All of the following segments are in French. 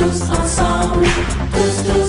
tous ensemble, tous, tous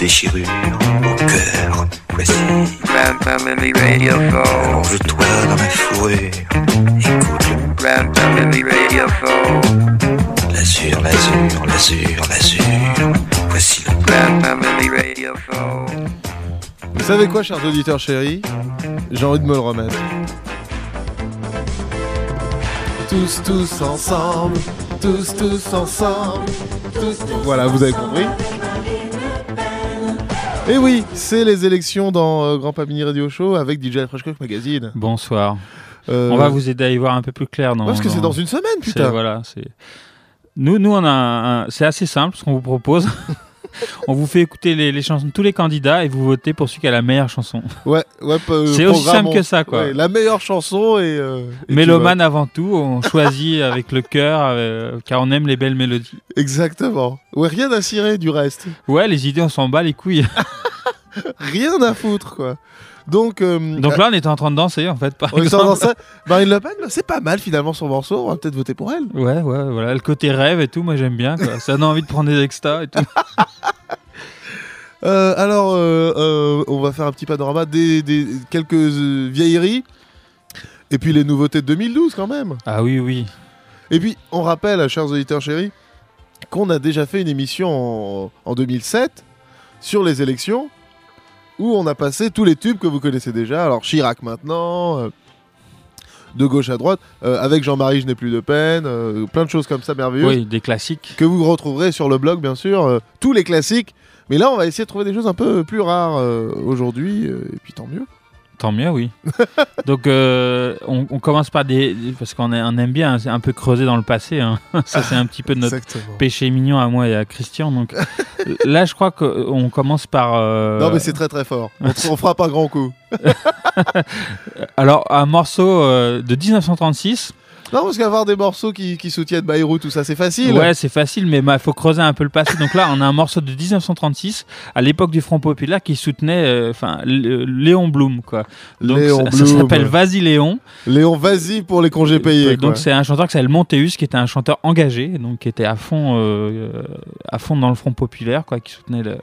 déchirure au cœur, voici. Allonge-toi dans la fourrure, écoute. L'azur, l'azur, l'azur, l'azur. Voici le. Vous savez quoi, chers auditeurs chéris? J'ai envie de me le remettre. Tous, tous ensemble, tous, tous ensemble, tous, tous Voilà, vous avez compris? Et oui, c'est les élections dans euh, Grand Pamini Radio Show avec DJ Fresh Cook Magazine. Bonsoir. Euh, On va vous aider à y voir un peu plus clair. Dans, parce que c'est dans une semaine, putain Voilà, c'est. Nous, nous, on a un- c'est assez simple ce qu'on vous propose. on vous fait écouter les, les chansons de tous les candidats et vous votez pour celui qui a la meilleure chanson. Ouais, ouais, peu- C'est aussi simple que ça, quoi. ouais, la meilleure chanson et... euh, et Mélomane avant tout, on choisit avec le cœur, euh, car on aime les belles mélodies. Exactement. Ouais, rien à cirer du reste. Ouais, les idées, on s'en bat les couilles. Rien à foutre, quoi. Donc, euh, Donc là, on était en train de danser, en fait, par On. Marine Le Pen, c'est pas mal finalement son morceau. On va peut-être voter pour elle. Ouais, ouais, voilà, le côté rêve et tout, moi j'aime bien, quoi. Ça donne envie de prendre des extas et tout. Euh, alors, euh, euh, on va faire un petit panorama des, des- quelques euh, vieilleries. Et puis les nouveautés de 2012 quand même. Ah oui, oui. Et puis, on rappelle, chers auditeurs chéris, qu'on a déjà fait une émission en, en 2007 sur les élections où on a passé tous les tubes que vous connaissez déjà. Alors, Chirac maintenant, euh, de gauche à droite, euh, avec Jean-Marie Je n'ai plus de peine, euh, plein de choses comme ça merveilleuses. Oui, des classiques. que vous retrouverez sur le blog, bien sûr, tous les classiques. Mais là, on va essayer de trouver des choses un peu plus rares aujourd'hui, et puis tant mieux. Tant mieux, oui. Donc, euh, on, on commence par des. Parce qu'on on aime bien c'est un peu creuser dans le passé. hein. Ça, c'est un petit peu notre Exactement. péché mignon à moi et à Christian. Donc, là, je crois qu'on commence par. euh, Non, mais c'est très très fort. On, on fera pas grand coup. Alors, un morceau euh, de 1936. Non, parce qu'avoir des morceaux qui, qui soutiennent Bayrou, tout ça, c'est facile. Ouais, c'est facile, mais il faut creuser un peu le passé. Donc là, on a un morceau de 1936, à l'époque du Front Populaire, qui soutenait euh, enfin L- Léon Blum. Quoi. Donc, Léon ça, ça s'appelle Vas-y Léon. Léon, vas-y pour les congés payés. donc quoi. c'est un chanteur qui s'appelle Montéus, qui était un chanteur engagé, donc qui était à fond, euh, euh, à fond dans le Front Populaire, quoi, qui soutenait le,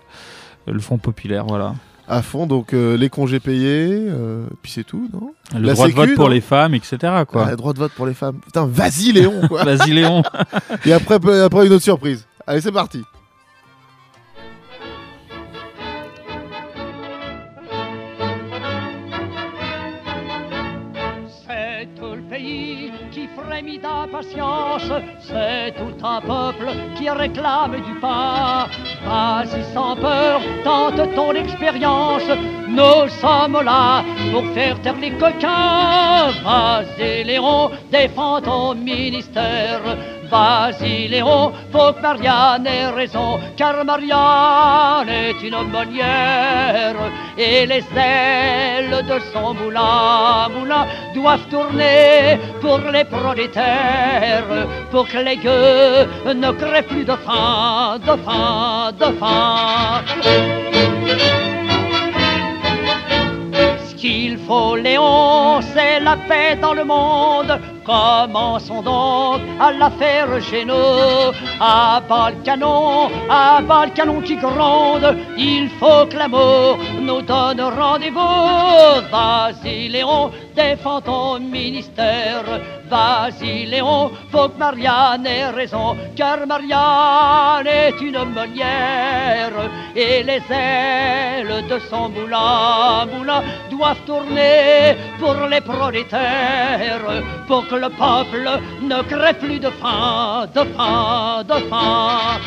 le Front Populaire, voilà. À fond, donc euh, les congés payés, euh, puis c'est tout, non? Le La droit Sécu, de vote pour les femmes, etc. Quoi. Ah, droit de vote pour les femmes. Putain, vas-y Léon, quoi. Vas-y Léon. Et après, après une autre surprise. Allez, c'est parti. C'est tout un peuple qui réclame du pain. Vas-y sans peur, tente ton expérience, nous sommes là pour faire taire les coquins. Vas-y Léon, défends ton ministère. Vas-y Léon, faut que Marianne ait raison, car Marianne est une aumônière et les ailes de son moulin, moulin doivent tourner pour les prolétaires, pour que les gueux ne crèvent plus de faim, de faim, de faim. Ce qu'il faut, Léon, c'est la paix dans le monde. Commençons donc à la faire chez nous. À bas canon, à bas le canon qui gronde. Il faut que l'amour nous donne rendez-vous. Vas-y Léon, défends ton ministère. Vas-y Léon, faut que Marianne ait raison, car Marianne est une meunière. Et les ailes de son moulin, doivent tourner pour les prolétaires, le peuple ne crée plus de faim, de faim, de faim.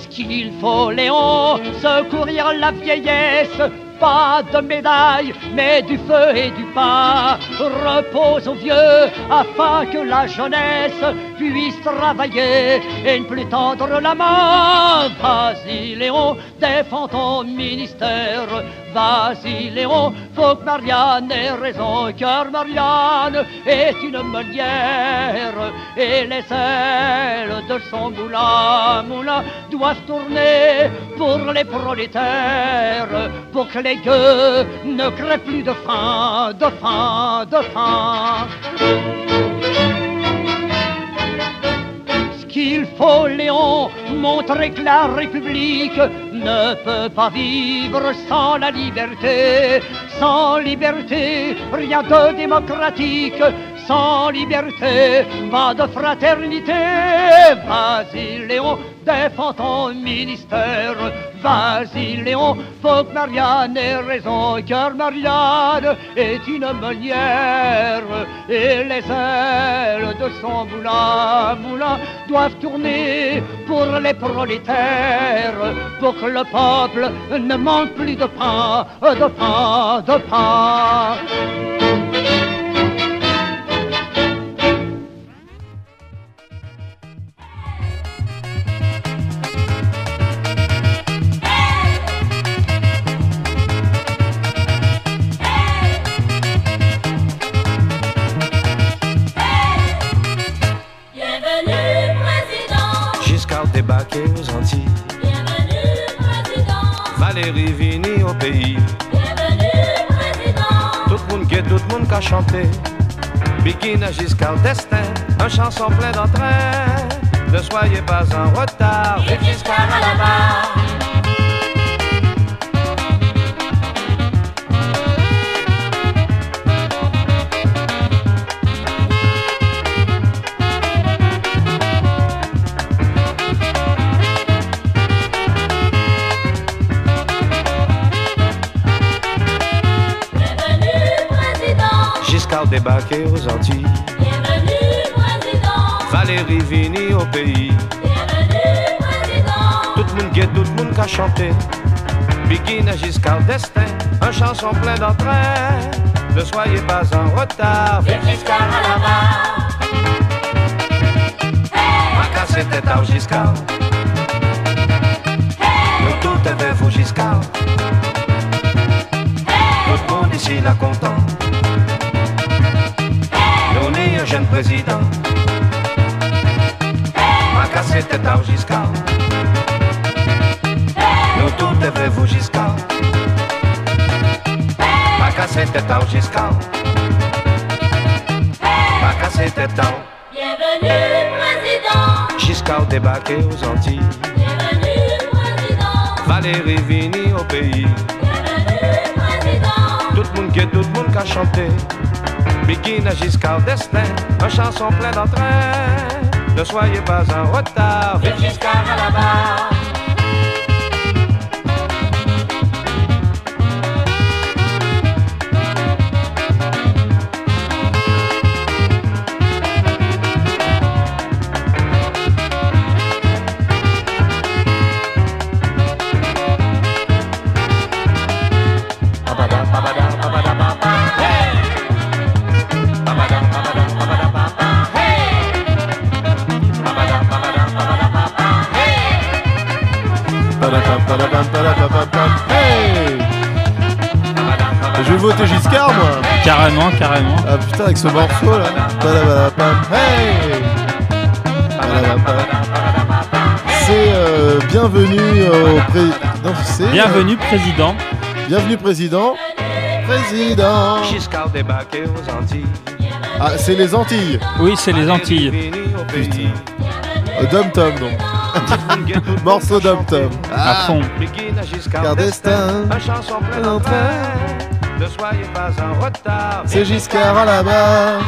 Ce qu'il faut, Léon, secourir la vieillesse. Pas de médaille, mais du feu et du pain. Repose aux vieux, afin que la jeunesse puisse travailler et ne plus tendre la main. Vas-y, Léon, défends ton ministère. Vas-y, Léon, faut que Marianne ait raison, car Marianne est une meunière. Et les ailes de son moulin, moulin doivent tourner pour les prolétaires, pour que les ne créent plus de faim, de faim, de faim. Ce qu'il faut, Léon, montrer que la République ne peut pas vivre sans la liberté. Sans liberté, rien de démocratique. Sans liberté, pas de fraternité. Vas-y, Léon, défends ton ministère. Vas-y, faut que Marianne ait raison, car Marianne est une meunière. Et les ailes de son moulin, moulin doivent tourner pour les prolétaires, pour que le peuple ne manque plus de pain, de pain, de pain. Bienvenue, président. Valérie Vini au pays. Bienvenue, président. Tout le monde guette, tout le monde qu'a chanté. Bikini à Giscard destin, un chanson plein d'entrain. Ne soyez pas en retard, Vive Giscard à la barre. Débarqué aux Antilles, Bienvenue, président. Valérie Vini au pays. Bienvenue, président. Tout le monde guette, tout le monde qu'a chanté. Bikini à Giscard destin, un chanson plein d'entrain. Ne soyez pas en retard, Vive Giscard à la barre. Ma casse tête à Giscard. Nous tout vers vous Giscard. Tout le monde ici content. Jeune président. Ma casse tête à Giscard. Nous tout est vers vous Giscard. Ma casse tête à Giscard. Ma casse tête à Bienvenue, président. Giscard débarqué aux Antilles. Bienvenue, président. Valérie Vini au pays. Bienvenue, président. Tout le monde guette, tout le monde qu'a chanté. Bikini à Giscard destin, un chanson plein d'entrain. Ne soyez pas en retard, Vive Giscard à la barre. Carrément, carrément. Ah putain, avec ce morceau là Hey. C'est euh, bienvenue au pré... Non, c'est... euh, Bienvenue, président. bienvenue, président Président Giscard débarqué aux Antilles. Ah, c'est les Antilles Oui, c'est les Antilles. Pays. Euh, Dom Tom, donc Morceau d'Om-Tom. À fond. Begin à Giscard Car d'Estaing, destin, un chanson plein d'entrain. Ne soyez pas en retard. c'est Giscard à la barre.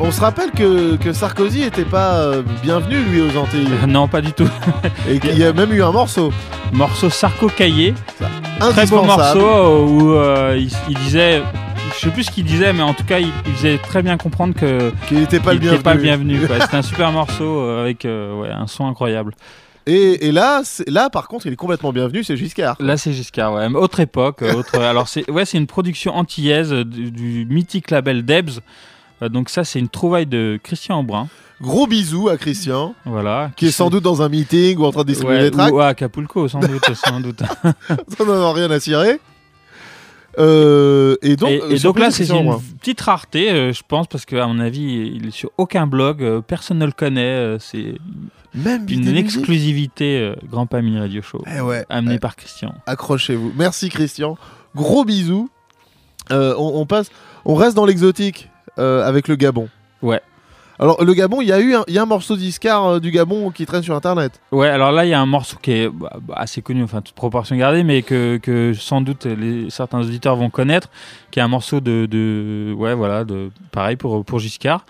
On se rappelle que, que Sarkozy était pas euh, bienvenu lui aux Antilles Non, pas du tout. et qu'il y a même eu un morceau Morceau Sarko-Caillé. Très beau morceau euh, où euh, il, il disait, je sais plus ce qu'il disait, mais en tout cas, il, il faisait très bien comprendre que Qui n'était pas, qu'il n'était pas le bienvenu. C'était un super morceau euh, avec euh, ouais, un son incroyable. Et, et là, là, par contre, il est complètement bienvenu, c'est Giscard. Là, c'est Giscard, ouais. Autre époque, autre. alors, c'est ouais, une production antillaise du, du mythique label Debs. Euh, donc ça, c'est une trouvaille de Christian Aubrin, Gros bisous à Christian, voilà. qui est sans doute dans un meeting ou en train de distribuer Ouais, des tracts. ou à Acapulco, sans doute, sans doute. On n'en a rien à cirer. Euh, et donc, et, euh, et donc surprise là, c'est une petite rareté, euh, je pense, parce qu'à mon avis, il est sur aucun blog, euh, personne ne le connaît. c'est Même une exclusivité euh, Grand Pamille Radio Show, Eh ouais, amenée ouais. par Christian. accrochez-vous. Merci Christian. Gros bisous. Euh, on, on passe, on reste dans l'exotique euh, avec le Gabon. Ouais. Alors le Gabon, il y a eu un, il y a un morceau d'Iscar du Gabon qui traîne sur Internet. Ouais, alors là, il y a un morceau qui est bah, bah, assez connu, enfin, toute proportion gardée, mais que, que sans doute les, certains auditeurs vont connaître, qui est un morceau de, de ouais, voilà, de pareil pour pour Giscard.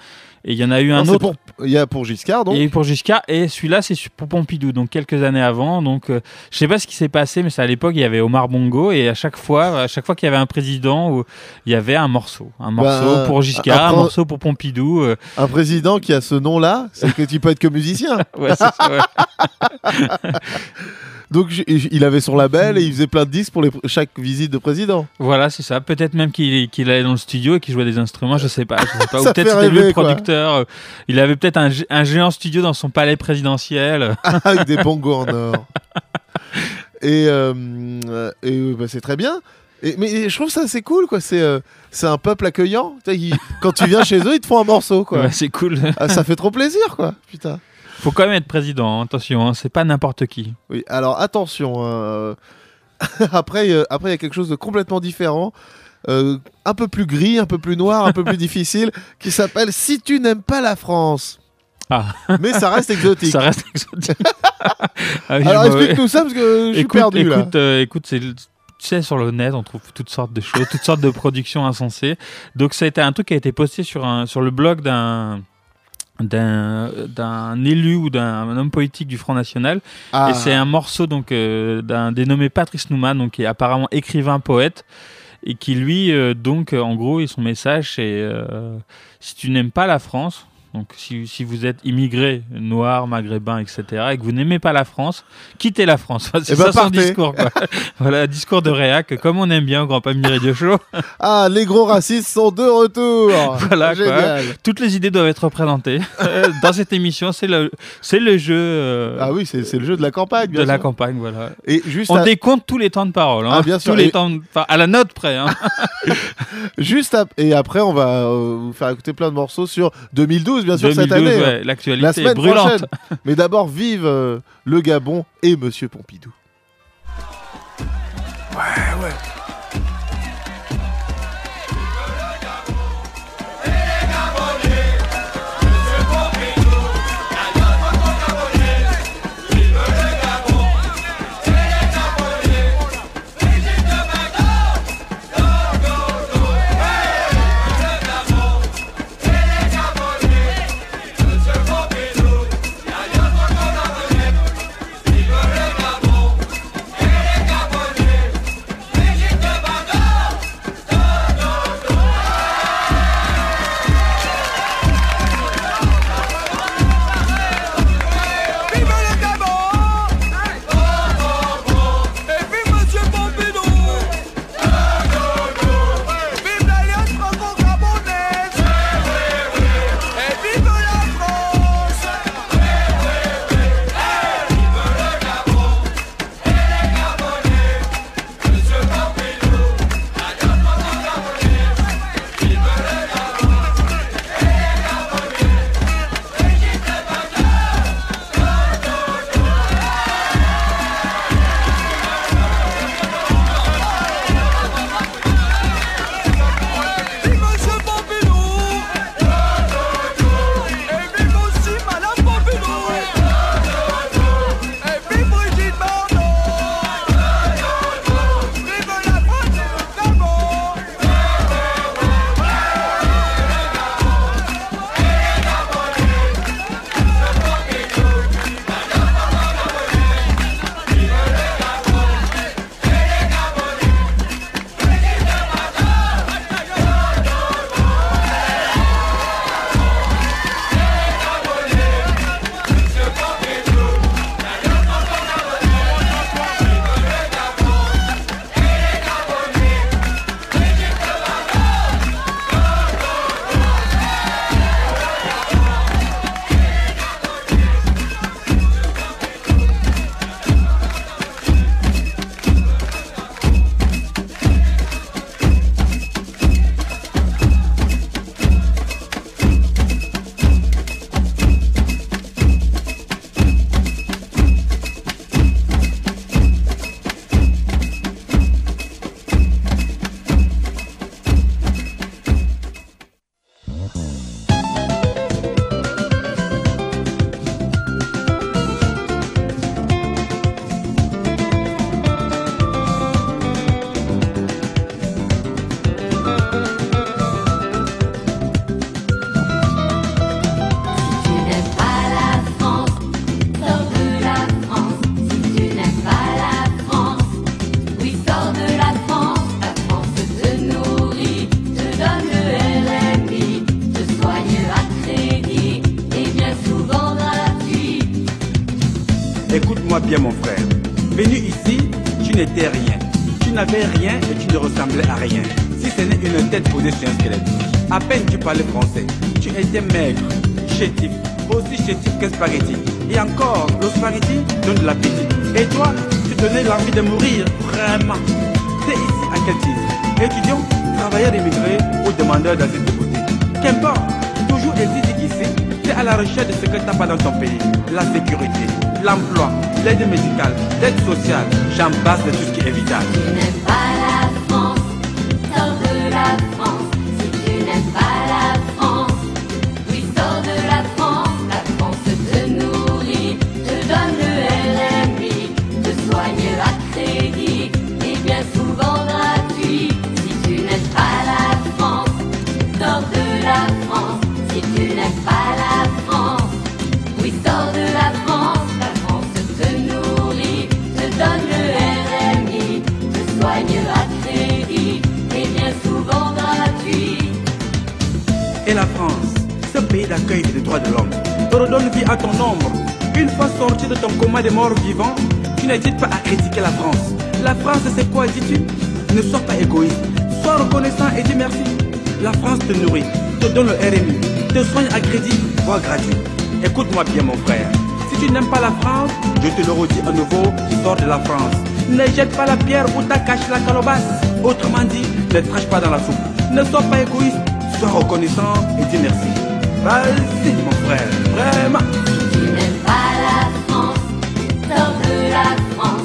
Et il y en a eu un Non, autre. Il y a pour Giscard donc. Et pour Giscard, et celui-là, c'est pour Pompidou, donc quelques années avant. Donc, euh, je sais pas ce qui s'est passé, mais c'est à l'époque, il y avait Omar Bongo, et à chaque fois, à chaque fois qu'il y avait un président, où il y avait un morceau, un morceau Bah, pour Giscard, un morceau pour Pompidou. euh, Un président qui a ce nom-là, c'est que tu peux être que musicien. ouais, c'est ça, ouais. Donc il avait son label et il faisait plein de disques pour les, chaque visite de président. Voilà, c'est ça. Peut-être même qu'il allait dans le studio et qu'il jouait des instruments, je sais pas. Je sais pas. Ou peut-être c'était le producteur. euh, Il avait peut-être un, gé- un géant studio dans son palais présidentiel. avec des bongos en or. Et, euh, euh, et bah, c'est très bien. Et, mais je trouve ça c'est cool quoi. C'est euh, un peuple accueillant. Ils- quand tu viens chez eux, ils te font un morceau quoi. Ouais, c'est cool. Ah, ça fait trop plaisir quoi. Putain. Faut quand même être président. hein, Attention, hein, c'est pas n'importe qui. Oui. Alors attention. euh, après euh, après il y a quelque chose de complètement différent. euh, un peu plus gris, un peu plus noir, un peu plus difficile, qui s'appelle Si tu n'aimes pas la France. Ah. Mais ça reste exotique. Ça reste exotique. Ah oui, Alors me- explique-nous ça parce que je suis écoute, perdu là. écoute, euh, écoute, c'est tu sais sur le net, on trouve toutes sortes de choses, toutes sortes de productions insensées. Donc ça a été un truc qui a été posté sur un sur le blog d'un d'un d'un élu ou d'un homme politique du Front National Ah. et c'est un morceau donc euh, d'un dénommé Patrice Nouman donc qui est apparemment écrivain poète et qui lui euh, donc en gros et son message c'est euh, si tu n'aimes pas la France donc si, si vous êtes immigré noir maghrébin etc et que vous n'aimez pas la France quittez la France Enfin, c'est Eh ben, ça son partez. discours quoi. voilà discours de réac comme on aime bien au Grand Pamille Radio Show Ah, les gros racistes sont de retour. Voilà, quoi. Génial. toutes les idées doivent être représentées Euh, dans cette émission c'est le c'est le jeu euh, Ah oui, c'est le jeu de la campagne. de la campagne voilà Et juste, On à- décompte tous les temps de parole. Hein. Ah, bien sûr. Tous les Et- temps, de- enfin, à la note près. Hein. juste à- et après, on va euh, vous faire écouter plein de morceaux sur 2012, bien sûr, cette 2012, année. hein. ouais, l'actualité La est semaine brûlante. prochaine. Mais d'abord, vive euh, le Gabon et Monsieur Pompidou. Rien. Tu n'avais rien et tu ne ressemblais à rien. Si ce n'est une tête posée sur un squelette. À peine tu parlais français. Tu étais maigre, chétif, aussi chétif qu'un spaghetti. Et encore, le spaghetti donne de l'appétit. Et toi, tu donnais l'envie de mourir, vraiment. T'es ici à quel titre? Étudiant, travailleur immigré ou demandeur d'asile de beauté Qu'importe, toujours existe qu'ici, tu es à la recherche de ce que t'as pas dans ton pays. La sécurité, l'emploi, l'aide médicale, l'aide sociale, j'en passe de tout ce qui est vital. Tu pas de l'homme, te redonne vie à ton ombre. Une fois sorti de ton coma des morts vivants, tu n'hésites pas à critiquer la France. La France, c'est quoi, dis-tu? Ne sois pas égoïste, sois reconnaissant et dis merci. La France te nourrit, te donne le RMI, te soigne à crédit, voire gratuit. Écoute-moi bien, mon frère. Si tu n'aimes pas la France, je te le redis à nouveau, sors de la France. Ne jette pas la pierre où t'as caché la calebasse. Autrement dit, ne crache pas dans la soupe. Ne sois pas égoïste, sois reconnaissant et dis merci. Vas-y, mon frère, vraiment. Si tu n'aimes pas la France, sors de la France.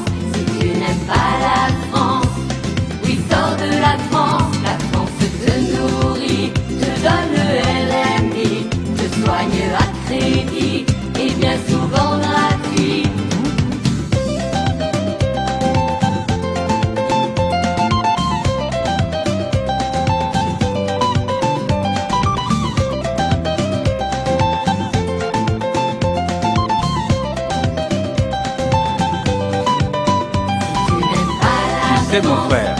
Mon frère,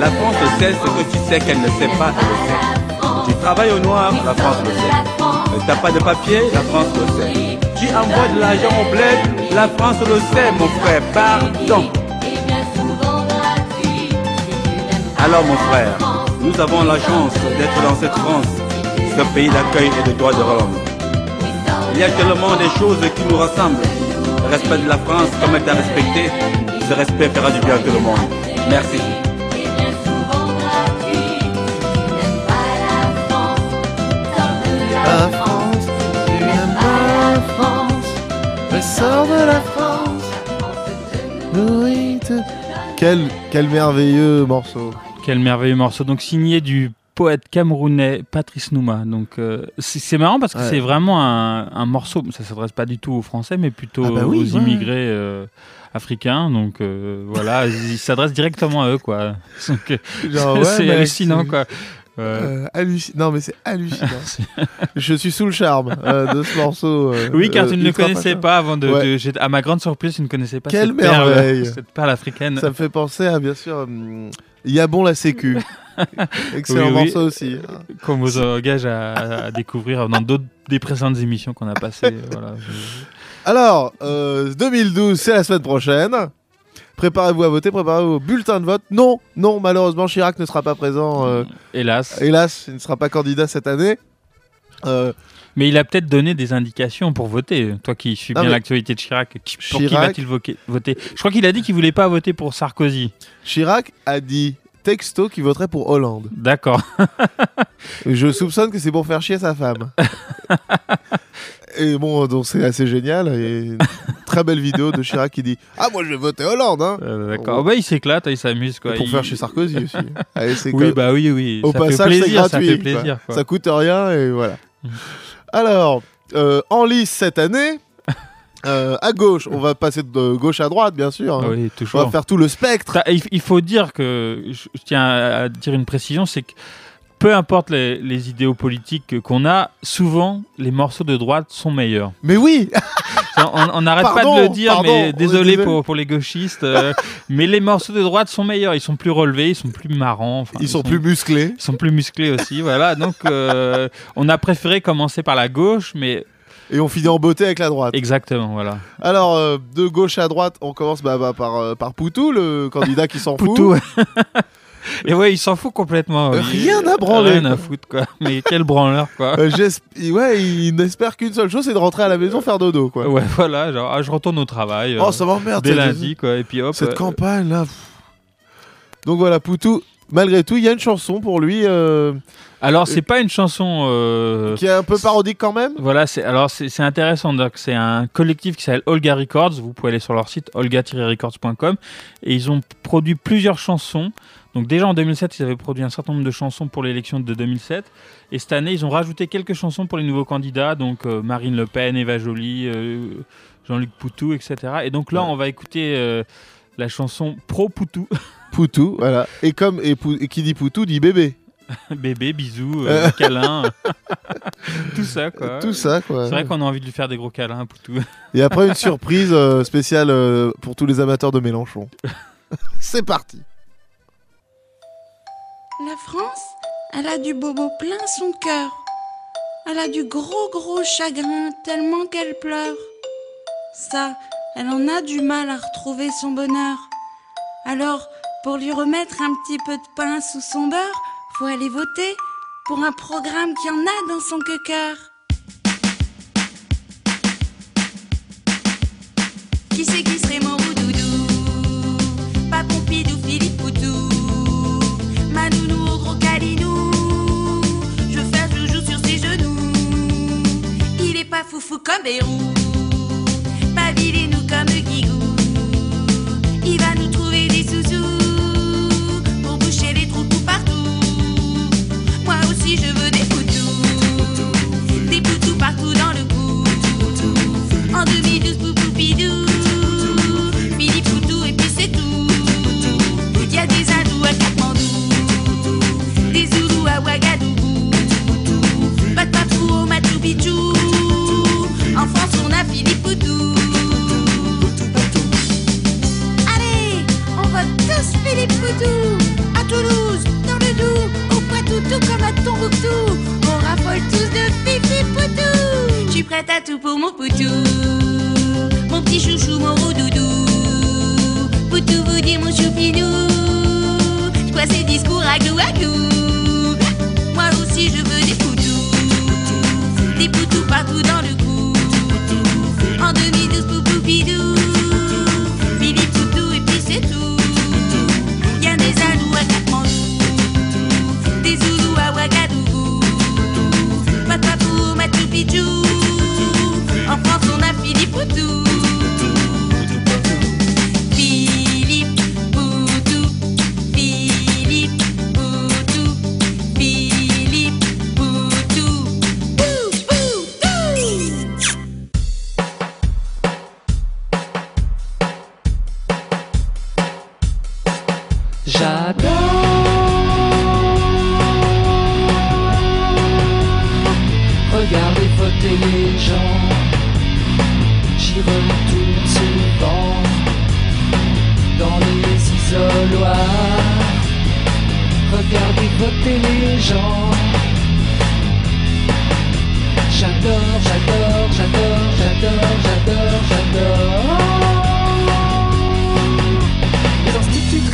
la France sait ce que tu sais qu'elle ne sait pas, elle le. Tu travailles au noir, la France le sait. Tu n'as pas de papier, la France le sait. Tu envoies de l'argent au bled, la France le sait, mon frère, pardon. Alors, mon frère, nous avons la chance d'être dans cette France, ce pays d'accueil et de droits de l'homme. Il y a tellement de choses qui nous rassemblent. Le respect de la France comme elle t'a respecté, ce respect fera du bien à tout le monde. Merci. la France, de France. France, Si tu n'aimes pas la France, mais sors de la France. Oui, te- Quel, quel merveilleux morceau. Quel merveilleux morceau. Donc signé du poète camerounais Patrice Nouma. Donc euh, c'est c'est marrant parce que Ouais. c'est vraiment un, un morceau. Ça s'adresse pas du tout aux Français, mais plutôt Ah bah oui, aux ouais. immigrés euh, africains. Donc euh, voilà, il s'adresse directement à eux, quoi. Ouais, c'est hallucinant, quoi. Ouais. Euh, Non, mais c'est hallucinant. Je suis sous le charme euh, de ce morceau. euh, oui, car tu ne le connaissais pas avant de. Ouais. de- à ma grande surprise, tu ne connaissais pas Quelle cette perle, merveille. cette perle africaine. Ça me fait penser à, bien sûr, Yabon la Sécu. Excellent Oui, oui. morceau aussi. Qu'on vous engage à, à découvrir dans d'autres des précédentes émissions qu'on a passées. voilà. Alors, euh, 2012, c'est la semaine prochaine. Préparez-vous à voter, préparez-vous au bulletin de vote. Non, non, malheureusement, Chirac ne sera pas présent. euh, Hélas. hélas, il ne sera pas candidat cette année. Euh, Mais il a peut-être donné des indications pour voter. Toi qui suis Non, bien mais- l'actualité de Chirac, qui- pour qui Chirac- va-t-il voquer- voter? Je crois qu'il a dit qu'il voulait pas voter pour Sarkozy. Chirac a dit texto qu'il voterait pour Hollande. D'accord. Je soupçonne que c'est pour faire chier sa femme. Et bon, donc c'est assez génial. Et une très belle vidéo de Chirac qui dit Ah, moi je vais voter Hollande. Hein. Euh, D'accord. Bah, il s'éclate, il s'amuse. Et quoi. pour Il- faire chez Sarkozy aussi. Allez, Oui, comme- bah oui, oui. Au ça passage, fait c'est plaisir, gratuit. ça fait plaisir. quoi. Ça coûte rien et voilà. Alors, euh, en lice cette année, euh, à gauche, on va passer de gauche à droite, bien sûr. hein. Oui, On va faire tout le spectre. T'as- Il faut dire que, je tiens à dire une précision, c'est que peu importe les, les idéaux politiques qu'on a, souvent les morceaux de droite sont meilleurs. Mais oui, On n'arrête pas de le dire, pardon, mais désolé désolé. pour, pour les gauchistes. euh, mais les morceaux de droite sont meilleurs, ils sont plus relevés, ils sont plus marrants. ils sont plus musclés. ils sont plus musclés aussi, voilà. Donc, euh, on a préféré commencer par la gauche, mais Et on finit en beauté avec la droite. Exactement, voilà. Alors, euh, de gauche à droite, on commence bah, bah, par, euh, par Poutou, le candidat qui s'en fout. Poutou. Et ouais, il s'en fout complètement. Euh, Il- rien à branler, Rien à foutre, quoi. Mais quel branleur, quoi. Euh, ouais, il n'espère qu'une seule chose, c'est de rentrer à la maison faire dodo, quoi. Ouais, voilà, genre, ah, je retourne au travail. Oh, ça m'emmerde. dès lundi, quoi. Et puis hop. Cette euh, campagne, là. Donc voilà, Poutou, malgré tout, il y a une chanson pour lui euh, Alors, c'est pas une chanson. euh, qui est un peu parodique quand même? Voilà, alors c'est intéressant. C'est un collectif qui s'appelle Olga Records. Vous pouvez aller sur leur site olga-records.com et ils ont produit plusieurs chansons. Donc déjà en 2007, ils avaient produit un certain nombre de chansons pour l'élection de 2007 et cette année, ils ont rajouté quelques chansons pour les nouveaux candidats. Donc euh, Marine Le Pen, Eva Joly, euh, Jean-Luc Poutou, etc. Et donc là, Ouais. on va écouter euh, la chanson Pro Poutou, Poutou, voilà. Et comme et, Pou- et qui dit Poutou dit bébé. bébé, bisous, câlin, tout ça quoi. Tout ça, quoi. C'est vrai qu'on a envie de lui faire des gros câlins, à Poutou. Et après, une surprise spéciale pour tous les amateurs de Mélenchon. C'est parti. La France, elle a du bobo plein son cœur. Elle a du gros gros chagrin tellement qu'elle pleure. Ça, elle en a du mal à retrouver son bonheur. Alors, pour lui remettre un petit peu de pain sous son beurre, faut aller voter pour un programme qui en a dans son cœur. Qui c'est qui serait mon foufou comme Bérou Pas vilain comme Guigou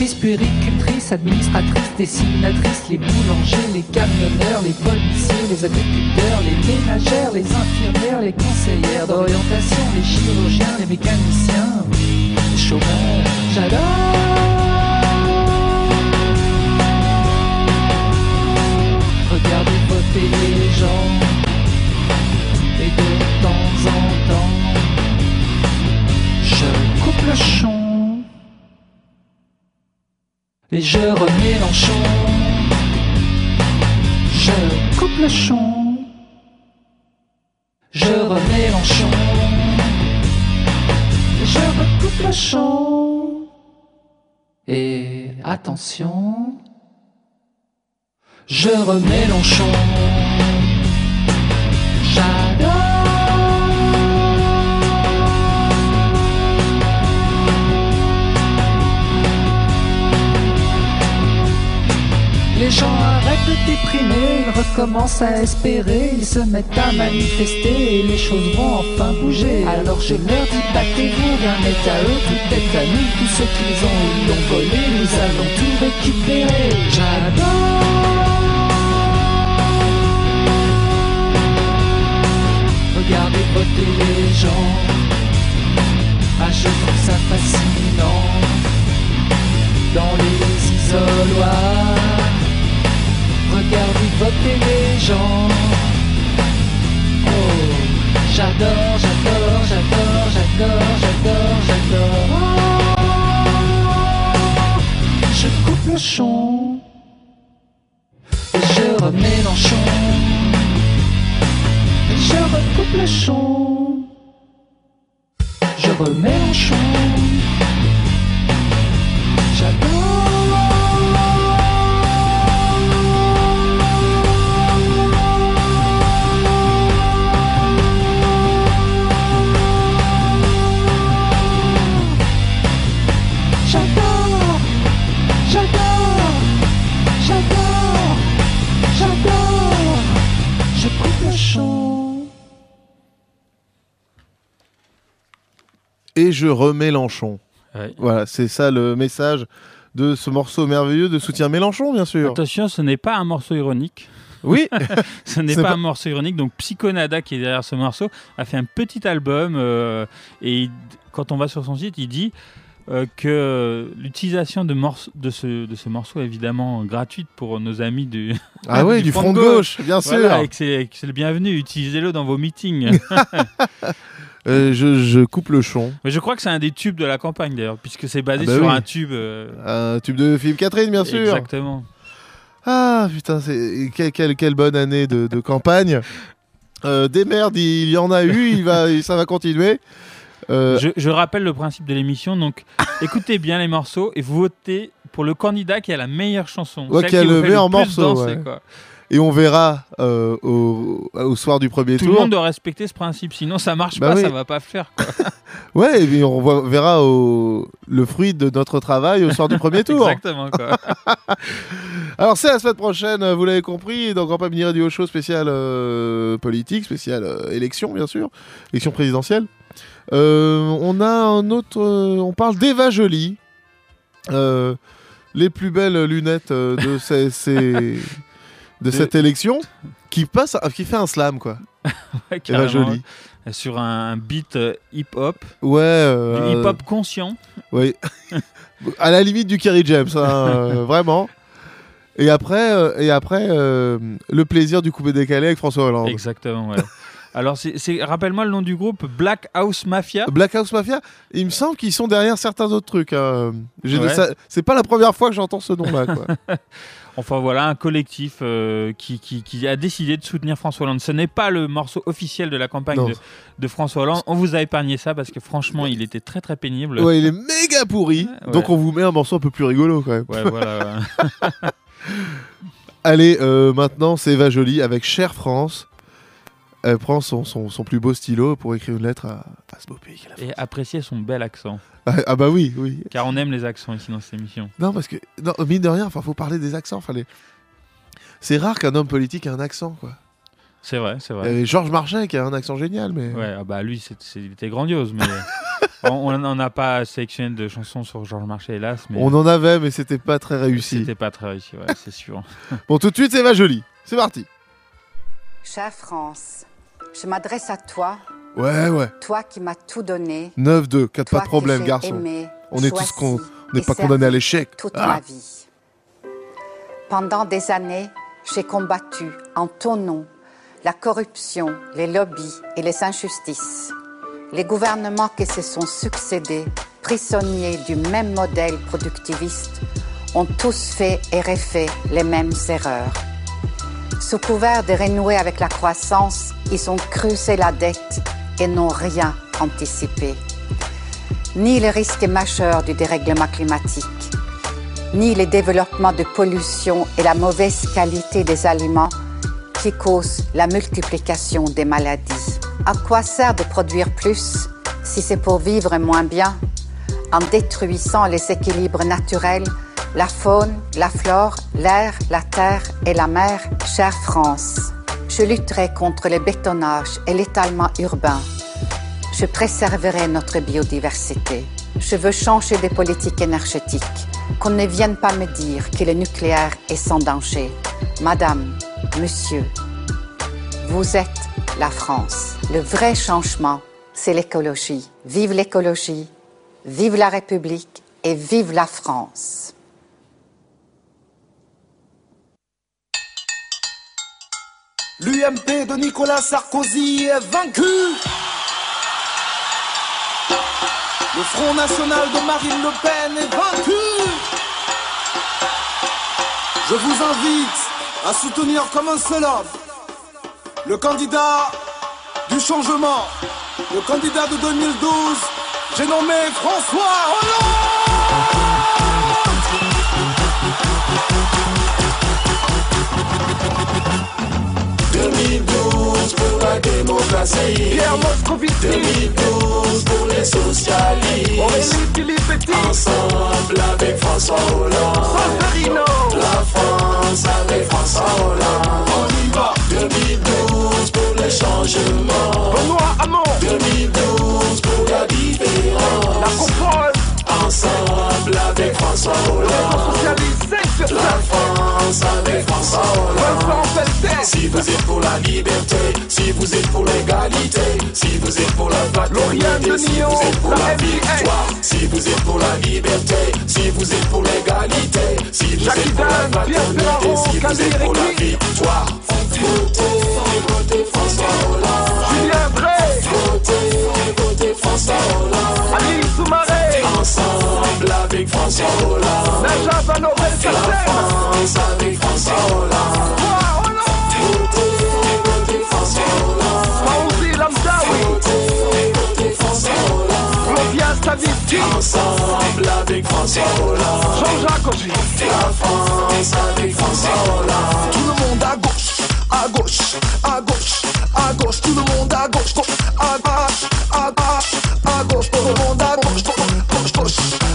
institutrices, puéricultrices, administratrices, dessinatrices, les boulangers, les camionneurs, les policiers, les agriculteurs, les ménagères, les infirmières, les conseillères d'orientation, les chirurgiens, les mécaniciens, les chômeurs. J'adore. Regarder voter les gens. Et de temps en temps je coupe le champ et je remélanchon. Je coupe le champ, je remélanchon. Je recoupe le champ. Et attention, je remélanchon. J'adore gens arrêtent de déprimer, ils recommencent à espérer, ils se mettent à manifester et les choses vont enfin bouger. Alors je leur dis battez-vous, rien n'est à eux, tout est à nous, tout ce qu'ils ont ils l'ont volé, nous allons tout récupérer. J'adore. Regardez voter les gens. Ah, je trouve ça fascinant. Dans les isoloirs. Les gens. Oh, j'adore, j'adore, j'adore, j'adore, j'adore, j'adore. Je coupe le chon. Et je remets l'enchon. Et je recoupe le chon. Je remets l'enchon. J'adore, Et je remets Mélenchon. Ouais. Voilà, c'est ça le message de ce morceau merveilleux de soutien Mélenchon, bien sûr. Attention, ce n'est pas un morceau ironique. Oui, Ce n'est pas, pas- un morceau ironique. Donc Psychonada, qui est derrière ce morceau, a fait un petit album. euh, et il- quand on va sur son site, il dit euh, que l'utilisation de, de, ce, de ce morceau est évidemment gratuite pour nos amis du, ah oui, du, front de gauche, bien sûr. Voilà, c'est le bienvenu. Utilisez-le dans vos meetings. Euh, je, je coupe le chon. Mais je crois que c'est un des tubes de la campagne d'ailleurs, puisque c'est basé Ah bah sur oui. un tube. euh, Un tube de Philippe Catherine, bien sûr. Exactement. Ah putain, c'est quelle, quelle, quelle bonne année de, de campagne. Euh, des merdes, il y en a eu, il va, ça va continuer. Je, je rappelle le principe de l'émission. Donc, écoutez bien les morceaux et votez pour le candidat qui a la meilleure chanson. Ouais, celle qui a le meilleur morceau, danser, ouais. quoi. Et on verra euh, au, au soir du premier Tout tour. le monde doit respecter ce principe, sinon ça marche Bah pas, oui. ça va pas faire. quoi. Ouais, et puis on voit- verra au, le fruit de notre travail au soir du premier tour. Exactement. Quoi. Alors c'est la semaine prochaine, vous l'avez compris, dans Grand Pas Mini Radio Show spécial euh, politique, spécial euh, élection bien sûr, élection présidentielle. On a un autre, on parle d'Eva Jolie, les plus belles lunettes de, ces, ces- de cette élection, qui passe, qui fait un slam quoi. Ouais. Jolie. Sur un beat euh, hip-hop, Ouais. euh, du hip-hop conscient. Oui. à la limite du Kerry James, hein, euh, vraiment. Et après, euh, et après euh, le plaisir du coupé décalé avec François Hollande. Exactement, ouais. Alors, c'est, rappelle-moi le nom du groupe Black House Mafia. Black House Mafia, il me semble qu'ils sont derrière certains autres trucs. hein. Ouais. C'est pas la première fois que j'entends ce nom-là. quoi. Enfin voilà, un collectif euh, qui, qui- qui a décidé de soutenir François Hollande. Ce n'est pas le morceau officiel de la campagne de, de François Hollande. On vous a épargné ça parce que franchement, il était très très pénible. ouais, il est méga pourri. Ouais. Donc on vous met un morceau un peu plus rigolo quand même. Ouais, voilà. ouais. Allez, euh, maintenant c'est Eva Jolie avec Cher France. Elle prend son, son, son plus beau stylo pour écrire une lettre à, à ce beau pays. Et apprécier son bel accent. Ah, ah bah oui, oui. Car on aime les accents ici dans cette émission. Non, parce que, non, mine de rien, enfin, faut parler des accents. Fallait... C'est rare qu'un homme politique ait un accent, quoi. C'est vrai, c'est Il y vrai. avait Georges Marchais qui a un accent génial, mais. Ouais, ah bah lui, c'est- il était grandiose, mais on n'en a pas sélectionné de chansons sur Georges Marchais, hélas. Mais On en avait, mais c'était pas très réussi. C'était pas très réussi, ouais, c'est sûr. Bon, tout de suite, c'est Eva Jolie. C'est parti. Chère France, je m'adresse à toi, Ouais, ouais. toi qui m'as tout donné, 9-2, 4 toi pas de problème, garçon. aimé, On est tous choisi con- on n'est pas condamné à l'échec. Toute Ah. ma vie. Pendant des années, j'ai combattu en ton nom la corruption, les lobbies et les injustices. Les gouvernements qui se sont succédés, prisonniers du même modèle productiviste, ont tous fait et refait les mêmes erreurs. Sous couvert de renouer avec la croissance, ils ont creusé la dette et n'ont rien anticipé. Ni les risques majeurs du dérèglement climatique, ni les développements de pollution et la mauvaise qualité des aliments qui causent la multiplication des maladies. À quoi sert de produire plus si c'est pour vivre moins bien en détruisant les équilibres naturels la faune, la flore, l'air, la terre et la mer, chère France? Je lutterai contre le bétonnage et l'étalement urbain. Je préserverai notre biodiversité. Je veux changer des politiques énergétiques. Qu'on ne vienne pas me dire que le nucléaire est sans danger. Madame, monsieur, vous êtes la France. Le vrai changement, c'est l'écologie. Vive l'écologie, vive la République et vive la France. L'UMP de Nicolas Sarkozy est vaincu. Le Front National de Marine Le Pen est vaincu. Je vous invite à soutenir comme un seul homme le candidat du changement, le candidat de 2012, j'ai nommé François Hollande. Démocratie. Pierre Moscovici. 2012 pour les socialistes. Philippe Ensemble avec François Hollande. Solferino. La France avec François Hollande. On y va. 2012 pour le changement. Benoît Hamon. 2012 pour la différence. La Compole. Ensemble avec François Les Hollande. socialistes 5 sur 5. Avec. Si vous êtes pour la liberté, si vous êtes pour l'égalité, si vous êtes pour la fraternité, si vous êtes pour la victoire, si vous êtes pour la liberté, si vous êtes pour l'égalité, si vous êtes pour la fraternité, si vous êtes pour la victoire. Votez, votez François Hollande. François Hollande. La France François Hollande. Fauzi Lamdawi. Claudia Stavisky. Ensemble avec François Hollande. Jean-Jacques Augy. La France avec François Hollande. Tout le monde à gauche, à gauche, à gauche, à gauche, tout le monde à gauche, à gauche, à gauche, à gauche, tout le monde à gauche, gauche, à gauche,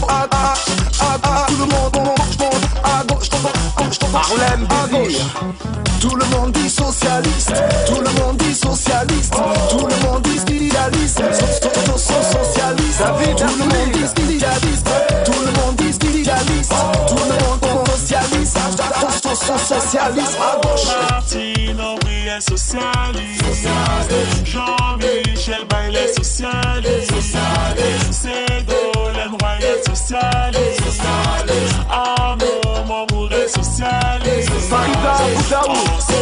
à gauche. Tout le monde dit socialiste, tout le monde dit socialiste, tout le monde dit idéaliste, so- so- so- so- socialiste, tout le monde dit idéaliste, tout le monde dit idéaliste, tout le monde socialiste, so- so- so- socialiste à gauche. Martine Aubry est socialiste. Jean-Michel Bail est socialiste. Ségolène Royal est socialiste. Sacuda, sacuda o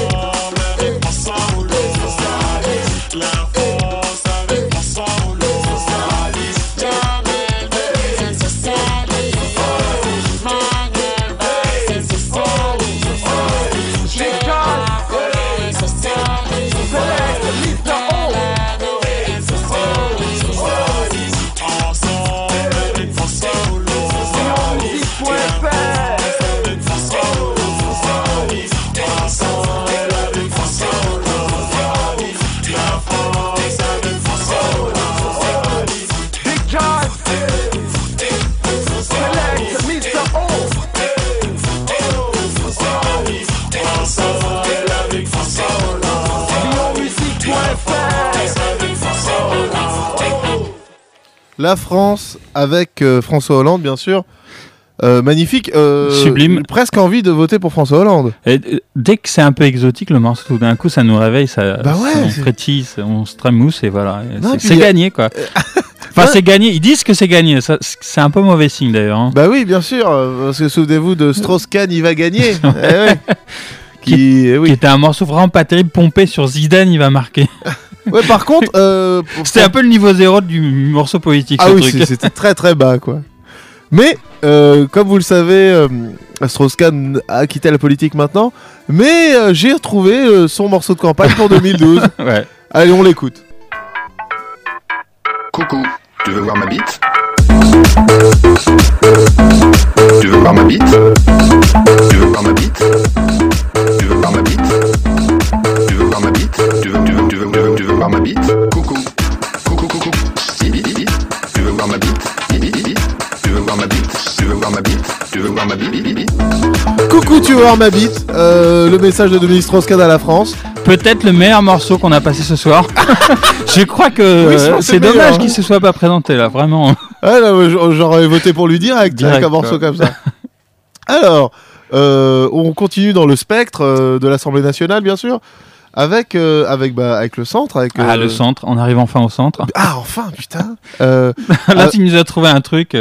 La France avec euh, François Hollande, bien sûr. Euh, magnifique. euh, Sublime. Presque envie de voter pour François Hollande. Et, dès que c'est un peu exotique le morceau, tout d'un coup ça nous réveille, ça, Bah ouais, on frétille, on se trémousse et voilà. C'est- a- gagné quoi. enfin c'est gagné, ils disent que c'est gagné, c'est un peu mauvais signe d'ailleurs. hein. Bah oui, bien sûr. Parce que souvenez-vous de Strauss-Kahn, il va gagner. Eh ouais. Qui, Qui, eh oui. qui était un morceau vraiment pas terrible, pompé sur Zidane, il va marquer. Ouais, par contre, euh, pour- C'était un peu le niveau zéro du morceau politique. Ah ce oui, truc. c'est- c'était très très bas quoi. Mais euh, comme vous le savez, euh, Strauss-Kahn a quitté la politique maintenant. Mais euh, j'ai retrouvé euh, son morceau de campagne pour 2012. Ouais. Allez, on l'écoute. Coucou, tu veux voir ma bite? Tu veux voir ma bite? Tu veux voir ma bite? Ma bite, euh, le message de Dominique Strauss-Kahn à la France. Peut-être le meilleur morceau qu'on a passé ce soir. je crois que Oui, euh, c'est dommage hein. qu'il se soit pas présenté là, vraiment. Ah, j'aurais- voté pour lui direct, Direct, avec un morceau quoi. comme ça. Alors, euh, on continue dans le spectre euh, de l'Assemblée nationale, bien sûr, avec, euh, avec, bah, avec le centre. Avec, Ah, le centre, on arrive enfin au centre. Ah, enfin, putain Euh, Là, tu nous as trouvé un truc.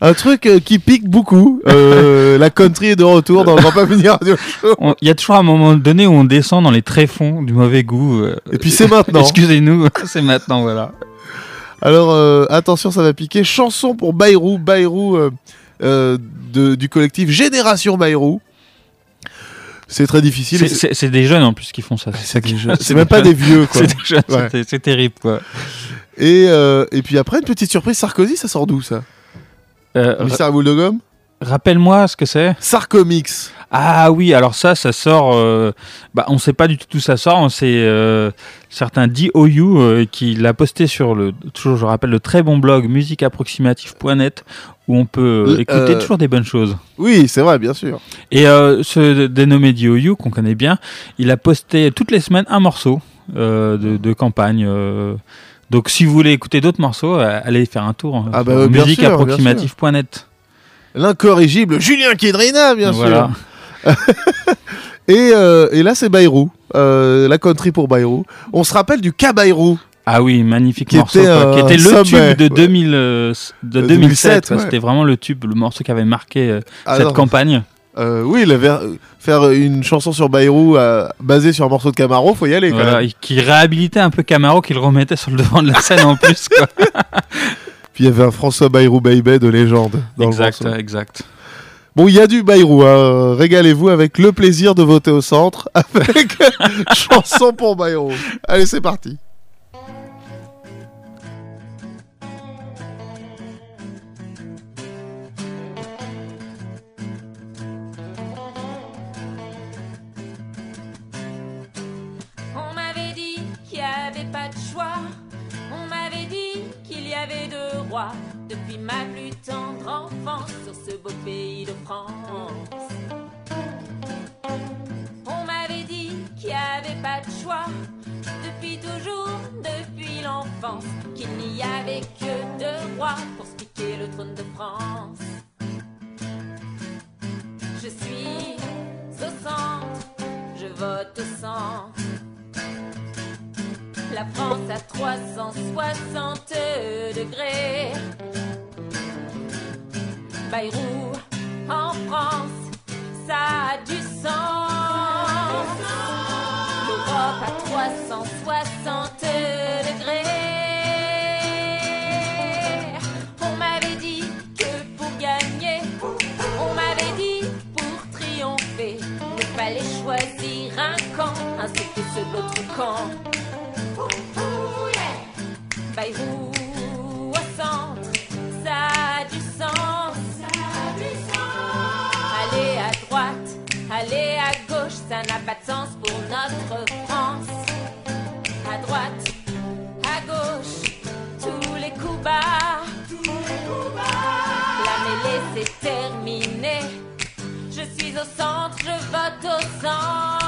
Un truc euh, qui pique beaucoup. Euh, la country est de retour dans le Grand Radio Show. Il y a toujours un moment donné où on descend dans les tréfonds du mauvais goût. euh, Et puis c'est maintenant. Excusez-nous, c'est maintenant, voilà. Alors, euh, attention, ça va piquer. Chanson pour Bayrou. Bayrou euh, euh, de- du collectif Génération Bayrou. C'est très difficile. C'est- et c'est- C'est c'est des jeunes en plus qui font ça. C'est ça qui- C'est même pas des vieux, quoi. C'est des jeunes, Ouais. c'est- c'est terrible, quoi. Et, euh, et puis après, une petite surprise, Sarkozy, ça sort d'où ça? Euh, Mystère à boule de gomme Rappelle-moi ce que c'est. Sarcomix. Ah oui, alors ça, ça sort. euh, bah, on sait pas du tout d'où ça sort. C'est euh, certain DOU euh, qui l'a posté sur le, toujours, je rappelle, le très bon blog musiqueapproximative.net où on peut euh, écouter euh, toujours des bonnes choses. Oui, c'est vrai, bien sûr. Et euh, ce dénommé DOU qu'on connaît bien, il a posté toutes les semaines un morceau euh, de, de campagne. Euh, donc si vous voulez écouter d'autres morceaux, euh, allez faire un tour Ah sur bah, bien sûr. L'incorrigible Julien Kiedrina, bien Voilà. sûr. et, euh, et là, c'est Bayrou. Euh, la country pour Bayrou. On se rappelle du cas Bayrou. Ah oui, magnifique Qui morceau, était qui était le sommet. tube de, 2000, euh, de Euh, 2007. 2007, quoi. ouais. C'était vraiment le tube, le morceau qui avait marqué euh, Ah cette non. campagne. Euh, oui, il avait- faire une chanson sur Bayrou euh, basée sur un morceau de Camaro, faut y aller quand Voilà, même. et qui réhabilitait un peu Camaro, qui le remettait sur le devant de la scène en plus. Quoi. Puis il y avait un François Bayrou Baby de légende dans exact, le exact. Bon, il y a du Bayrou, hein. régalez-vous avec le plaisir de voter au centre avec chanson pour Bayrou. Allez, c'est parti. Depuis ma plus tendre enfance sur ce beau pays de France. On m'avait dit qu'il n'y avait pas de choix depuis toujours, depuis l'enfance, qu'il n'y avait que deux rois pour se piquer le trône de France. Je suis au centre, je vote au centre. La France à 360 degrés. Bayrou en France, ça a du sens. L'Europe à 360 degrés. On m'avait dit que pour gagner, on m'avait dit pour triompher, il fallait choisir un camp, ainsi que ceux de l'autre camp. Bayrou au centre, ça a du sens. Aller à droite, aller à gauche, ça n'a pas de sens pour notre France. À droite, à gauche, tous les coups bas. La mêlée c'est terminé. Je suis au centre, je vote au centre.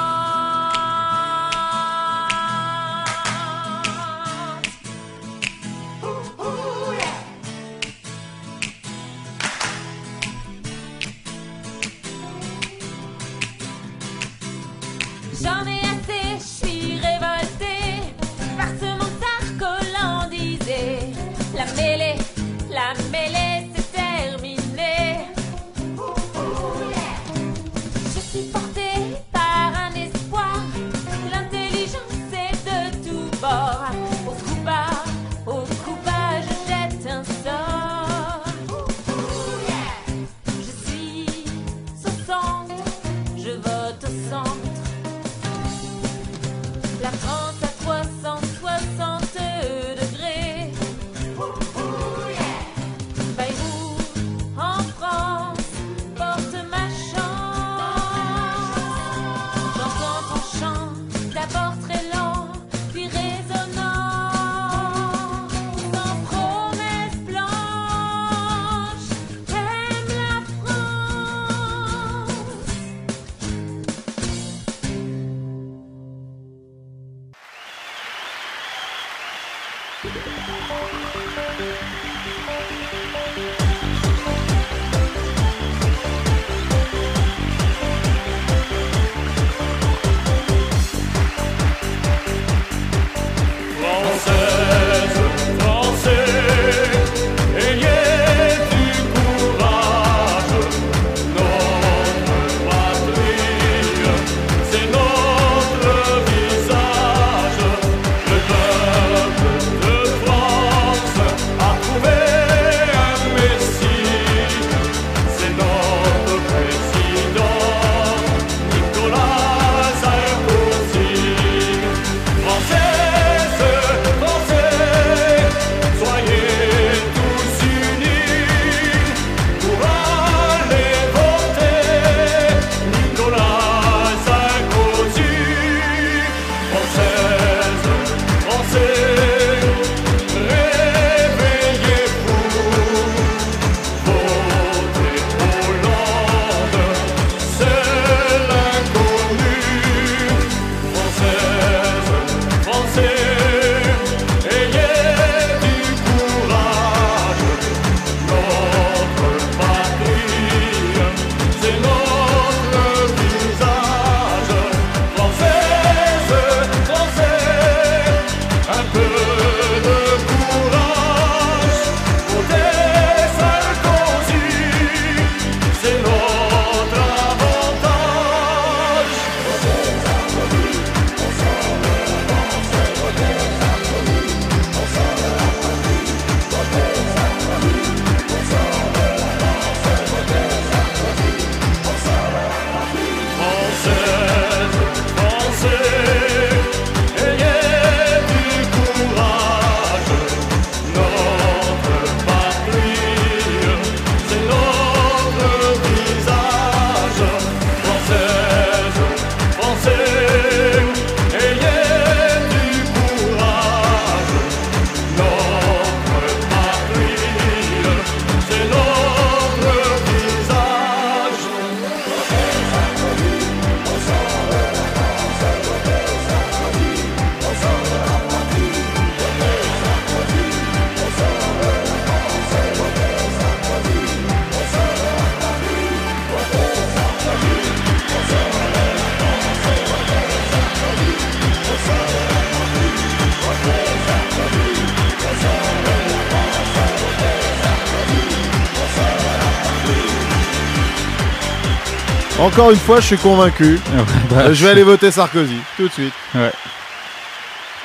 Encore une fois, je suis convaincu. bah, Euh, je vais aller voter Sarkozy tout de suite. Ouais.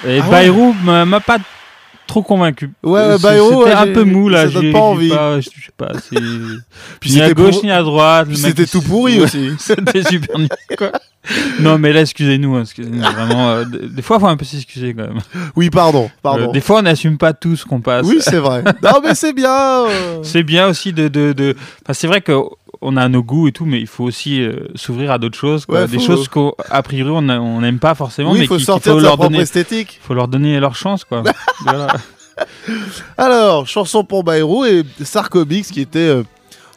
Et Ah. Bayrou m'a m'a pas trop convaincu. Ouais, Euh, Bayrou, C'était ouais, un peu mou là. ça donne pas envie. pas- Je sais pas. Puis ni à gauche pour- ni à droite. C'était tout pourri aussi. C'était super nul. Quoi. Non, mais là, excusez-nous. hein, excusez-nous vraiment. euh, des fois, faut un peu s'excuser quand même. Oui, pardon, pardon. Euh, des fois, on n'assume pas tout ce qu'on passe. Oui, c'est vrai. non, mais c'est bien. euh. C'est bien aussi de. de, de... Enfin, c'est vrai qu'on a nos goûts et tout, mais il faut aussi euh, s'ouvrir à d'autres choses. quoi. Ouais, Des choses qu'a priori on on n'aime pas forcément, Oui, mais faut qu'il sortir faut de leur donner. esthétique. faut leur donner leur chance, quoi. Voilà. Alors, chanson pour Bayrou et Sarkobix qui était euh,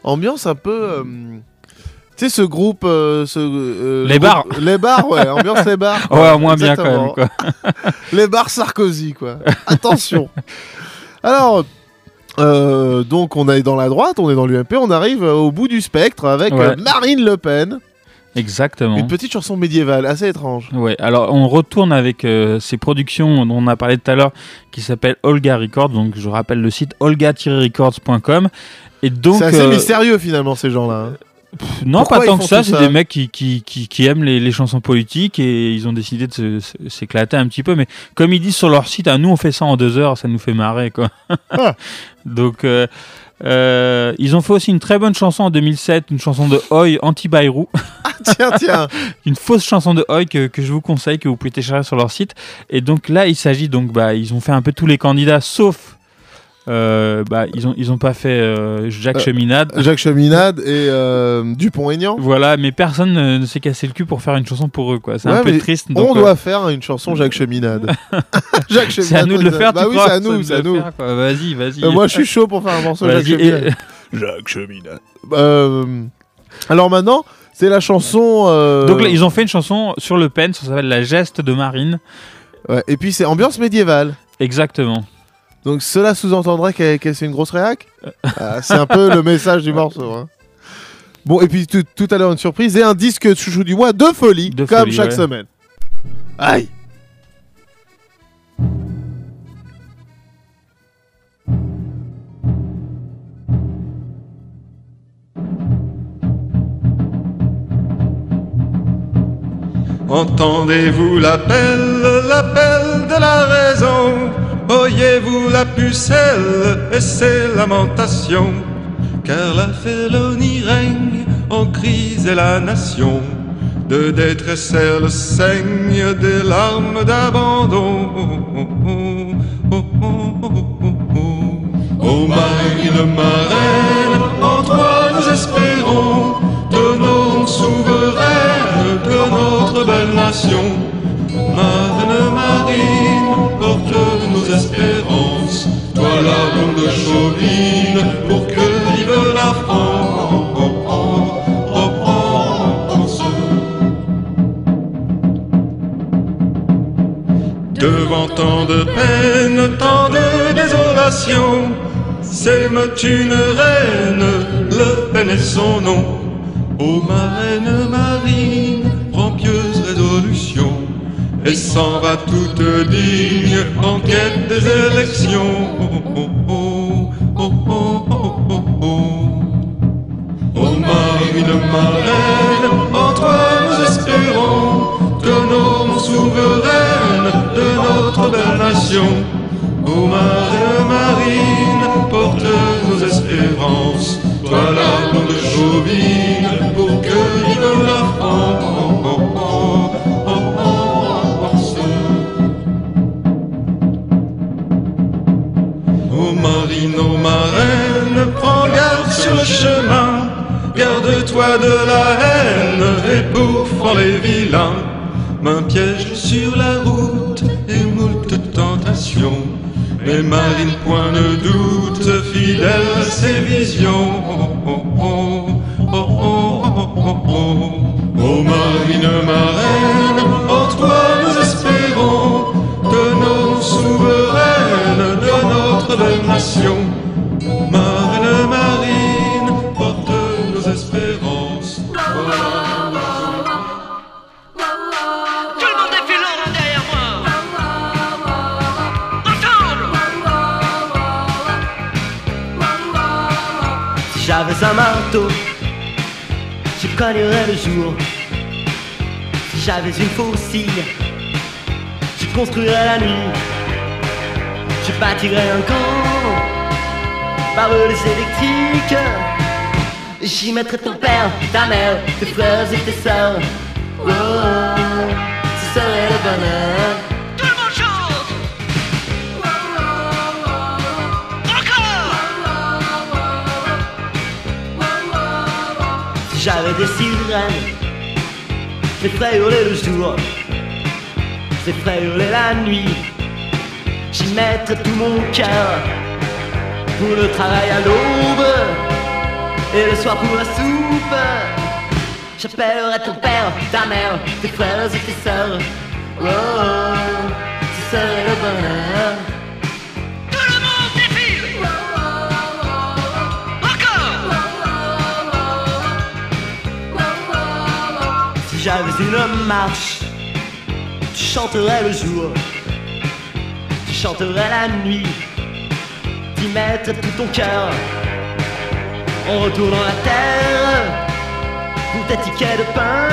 ambiance un peu. euh, tu sais, ce groupe. euh, ce, euh, Les le bars. groupe- Les bars, ouais, ambiance les bars. quoi. Ouais, moins bien quand même, quoi. les bars Sarkozy, quoi. Attention. Alors. Euh, donc on est dans la droite, on est dans l'UMP, on arrive euh, au bout du spectre avec Ouais. euh, Marine Le Pen, Exactement. une petite chanson médiévale assez étrange. Ouais, alors on retourne avec euh, ces productions dont on a parlé tout à l'heure qui s'appellent Olga Records, donc je rappelle le site olga-records.com. Et donc. C'est assez euh, mystérieux finalement ces gens-là. Non, Pourquoi pas tant que ça, c'est des mecs qui, qui, qui, qui aiment les, les chansons politiques et ils ont décidé de s'éclater un petit peu. Mais comme ils disent sur leur site, ah, nous on fait ça en deux heures, ça nous fait marrer quoi. Ah. Donc euh, euh, ils ont fait aussi une très bonne chanson en 2007, une chanson de Oi anti-Bayrou. tiens, tiens. une fausse chanson de Oi que, que je vous conseille, que vous pouvez télécharger sur leur site. Et donc là, il s'agit donc, bah, ils ont fait un peu tous les candidats sauf. Euh, bah, ils ont ils ont pas fait euh, Jacques Euh, Cheminade. Jacques Cheminade et euh, Dupont-Aignan. Voilà, mais personne ne, ne s'est cassé le cul pour faire une chanson pour eux, quoi. C'est Ouais, un peu triste. On donc, euh, doit faire une chanson Jacques Cheminade. Jacques Cheminade. C'est à nous de le faire, Bah tu oui, crois c'est à nous, de c'est à le nous. faire, quoi. Vas-y, vas-y. Euh, moi, je suis chaud pour faire un morceau Jacques et- Cheminade. Jacques Cheminade. Euh, alors maintenant, c'est la chanson. euh, Donc là, ils ont fait une chanson sur Le Pen, ça s'appelle La geste de Marine. ouais, et puis c'est ambiance médiévale. Exactement. Donc cela sous-entendrait qu'elle qu'elle- c'est une grosse réac Ah, C'est un peu le message du morceau. hein. Bon, et puis tout, tout à l'heure, une surprise et un disque chouchou du mois de folie, De comme folie, chaque ouais. semaine. Aïe Entendez-vous l'appel, l'appel de la raison. Voyez-vous la pucelle et ses lamentations Car la félonie règne en crise et la nation. De détresse elle saigne des larmes d'abandon. Ô marine marraine, en toi nous espérons notre belle nation. Marine marine, porte nos espérances, toi la blonde chauvine, pour que vive la France. Devant tant de peine, tant de désolation, s'aime une reine, Le Pen est son nom. Ô marraine et s'en va toute digne en quête des élections. Ô marine marraine, en toi nous espérons, de nos souveraines, de notre belle nation. Ô marine marine, porte nos espérances, toi la blonde chauvine, pour que vive la France. Marine, ô marraine, prends garde sur le chemin, garde-toi de la haine, ébouffant les vilains. Main piège sur la route et moult tentations. Mais Marine, point ne doute, fidèle à ses visions. Ô Marine marraine, en toi nous espérons notre belle nation. Marine marine, porte nos espérances. Tout le monde est violent derrière moi Si j'avais un marteau, je cognerais le jour. Si j'avais une faucille, je construirais la nuit. Je bâtirais un camp, barbelés électriques. J'y mettrais ton père, ta mère, tes frères et tes sœurs. Oh, ce serait le bonheur. Tout le monde chante Si j'avais des sirènes, les ferais hurler le jour, les ferais hurler la nuit. J'y mettrais tout mon cœur pour le travail à l'aube et le soir pour la soupe. J'appellerais ton père, ta mère, tes frères et tes sœurs. Oh, oh, ce serait le bonheur. Tout le monde défile Si j'avais une marche, tu chanterais le jour, tu chanterais la nuit, d'y mettre tout ton cœur en retournant la terre pour tes tickets de pain.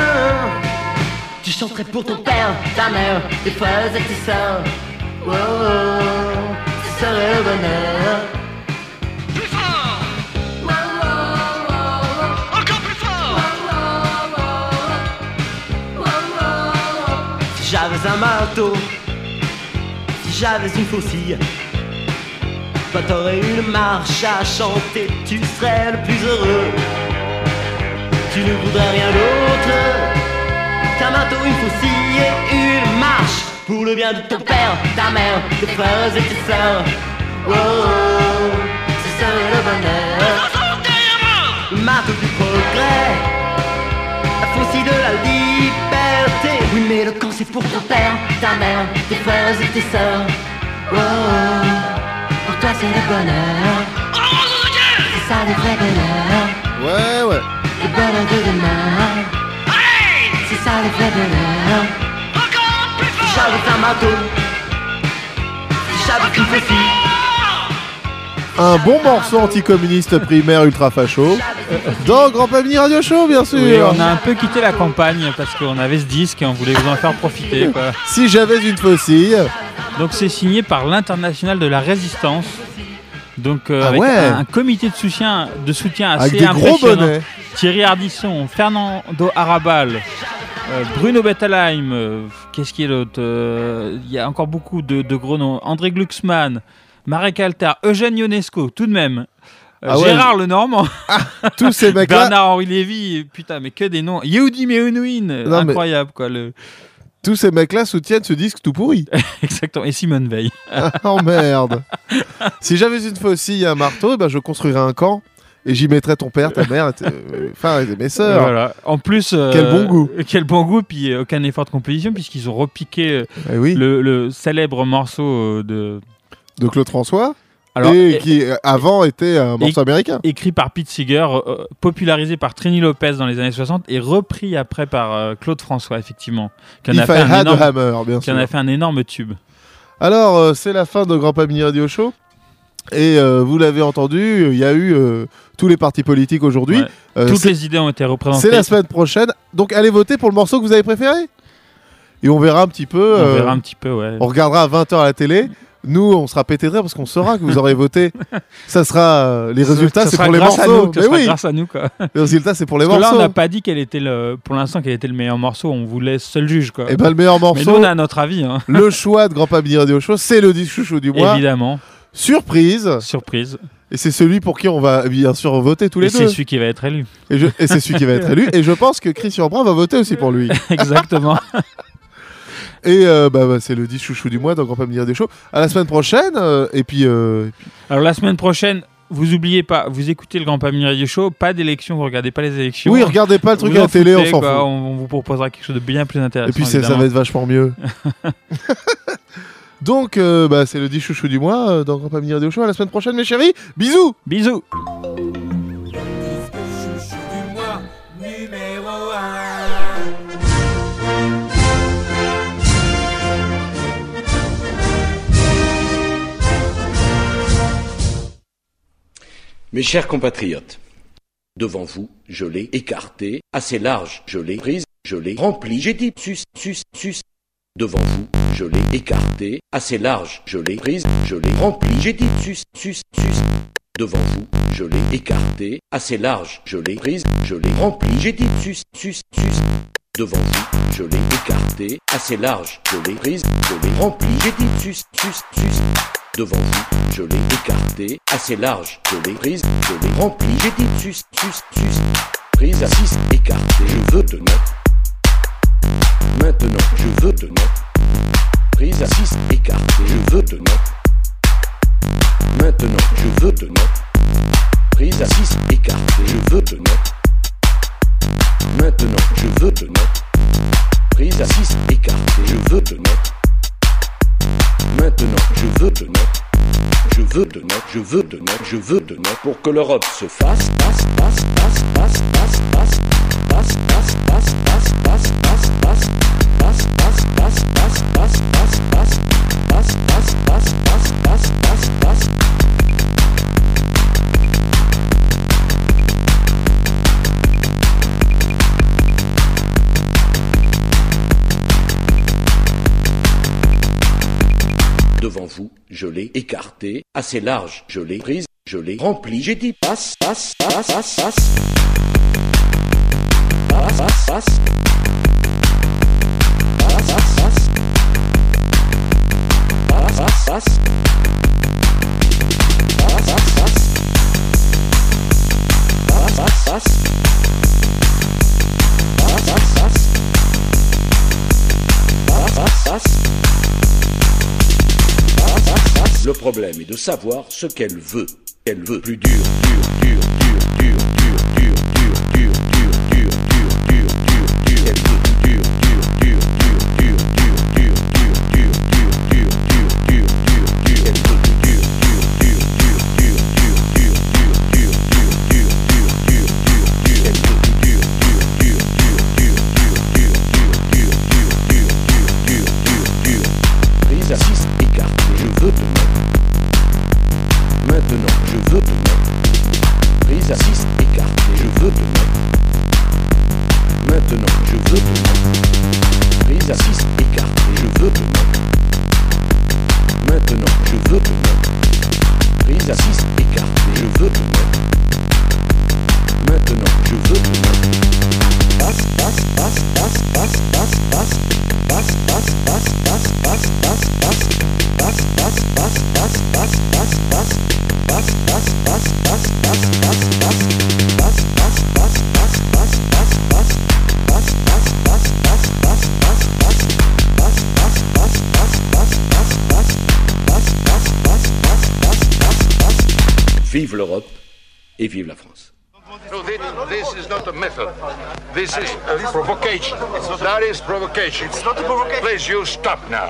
Tu chanterais pour ton père, ta mère, tes frères et tes sœurs. Oh, oh, ce serait le bonheur. Plus fort Encore plus fort Si j'avais un marteau, j'avais une faucille, toi t'aurais une marche à chanter, tu serais le plus heureux. Tu ne voudrais rien d'autre qu'un marteau, une faucille et une marche pour le bien de ton père, ta mère, tes frères et tes sœurs. Oh, oh, ce serait le bonheur. Marteau du progrès la faucille de la liberté. Oui, mais le camp c'est pour ton père, ta mère, tes frères et tes sœurs. Oh, oh, pour toi c'est le bonheur. C'est ça le vrai bonheur. Ouais, ouais. Le bonheur de demain. C'est ça le vrai bonheur. Si j'avais un marteau, si j'avais une faucille. Un bon morceau anticommuniste primaire ultra facho. Dans Grand Pamini Radio Show, bien sûr. Oui, on a un peu quitté la campagne parce qu'on avait ce disque et on voulait vous en faire profiter. Quoi. Si j'avais une faucille. Donc c'est signé par l'International de la Résistance. Donc euh, Ah avec ouais. un, un comité de soutien, de soutien assez Avec des gros impressionnant. bonnets. Thierry Ardisson, Fernando Arabal, euh, Bruno Bettelheim, euh, qu'est-ce qui est l'autre Euh, Il y a encore beaucoup de, de gros noms. André Glucksmann, Marek Alter, Eugène Ionesco, tout de même. Euh, Ah ouais. Gérard Lenormand, Tous ces mecs-là. Bernard-Henri Lévy, putain, mais que des noms. Yehudi Meunouin, mais- incroyable quoi. Le... Tous ces mecs-là soutiennent ce disque tout pourri. Exactement. Et Simone Veil. oh merde. si j'avais une faucille et un marteau, ben, je construirais un camp et j'y mettrais ton père, ta mère, et t- euh, enfin et mes sœurs. Voilà. En plus, euh, Quel bon goût. Quel bon goût, puis aucun effort de composition, puisqu'ils ont repiqué Eh oui. le, le célèbre morceau de. De Claude François. Alors, et et- qui avant était un morceau américain. Écrit par Pete Seeger, euh, popularisé par Trini Lopez dans les années 60 et repris après par euh, Claude François, effectivement. Qui en, a fait un énorme, hammer, bien qui en a fait un énorme tube. Alors, euh, c'est la fin de Grand Pamini Radio Show. Et vous l'avez entendu, il y a eu tous les partis politiques aujourd'hui. Ouais. Toutes les idées ont été représentées. C'est la semaine prochaine. Donc allez voter pour le morceau que vous avez préféré. Et on verra un petit peu. On euh, verra un petit peu, ouais. On regardera à 20h à la télé. Nous, on sera pété de rire parce qu'on saura que vous aurez voté. Ça sera euh, les résultats, c'est pour les grâce à morceaux. nous, ça Mais sera oui, grâce à nous, quoi. les résultats, c'est pour les Parce que là, morceaux. on n'a pas dit quel était le, pour l'instant quel était le meilleur morceau. On vous laisse seul juge, quoi. Et ben le meilleur Mais morceau. nous, on a notre avis, hein. le choix de Grand Pamini Radio Show, c'est le disque chouchou du mois. Évidemment. Surprise. Surprise. Et c'est celui pour qui on va bien sûr voter tous les Et deux. c'est celui qui va être élu. Et, je- et c'est celui qui va être élu. Et je pense que Christian Brun va voter aussi pour lui. Exactement. Et euh, bah, bah, c'est le 10 chouchou du mois, donc on peut me dire des shows. À la semaine prochaine. euh, et puis. euh, et puis- Alors la semaine prochaine, vous oubliez pas, vous écoutez le Grand Pamini Radio Show, pas d'élection, vous regardez pas les élections. Oui, regardez pas le truc Vous à la télé, on foutez, s'en quoi. fout. On, on vous proposera quelque chose de bien plus intéressant. Et puis ça évidemment. va être vachement mieux. Donc euh, bah, c'est le 10 chouchou du mois euh, dans Grand Pamini Radio Show. À la semaine prochaine mes chéris. Bisous Bisous Mes chers compatriotes, Devant vous, je l'ai écarté, assez large, je l'ai prise, je l'ai rempli, j'ai dit sus, sus, sus. Devant vous, je l'ai écarté, assez large, je l'ai prise, je l'ai rempli, j'ai dit sus, sus, sus. Devant vous, je l'ai écarté, assez large, je l'ai prise, je l'ai rempli, j'ai dit sus, sus, sus. Devant vous, je l'ai écarté, assez large, je l'ai prise, je l'ai rempli, j'ai dit sus, sus, sus. Devant vous, je l'ai écarté, assez large, je l'ai prise, je l'ai rempli, j'ai dit sus, sus, sus. Prise à 6, écarté, je veux te mettre. Maintenant, je veux te mettre. Prise à 6, écarté, je veux te mettre. Maintenant, je veux te mettre. Prise à 6, écarté, je veux te mettre. Maintenant, je veux te mettre. Prise à 6, écarté, je veux te mettre. Maintenant, je veux te mettre. Je veux te mettre, je veux te mettre, je veux te mettre pour que l'Europe se fasse. Devant vous, je l'ai écarté, assez large, je l'ai prise, je l'ai rempli, j'ai dit passe, passe, passe, passe, passe. Passe, passe, passe. Passe, passe, passe. Passe, de savoir ce qu'elle veut. Elle veut plus dur, dur, dur, dur, provocation. It's not a provocation. Please, you stop now.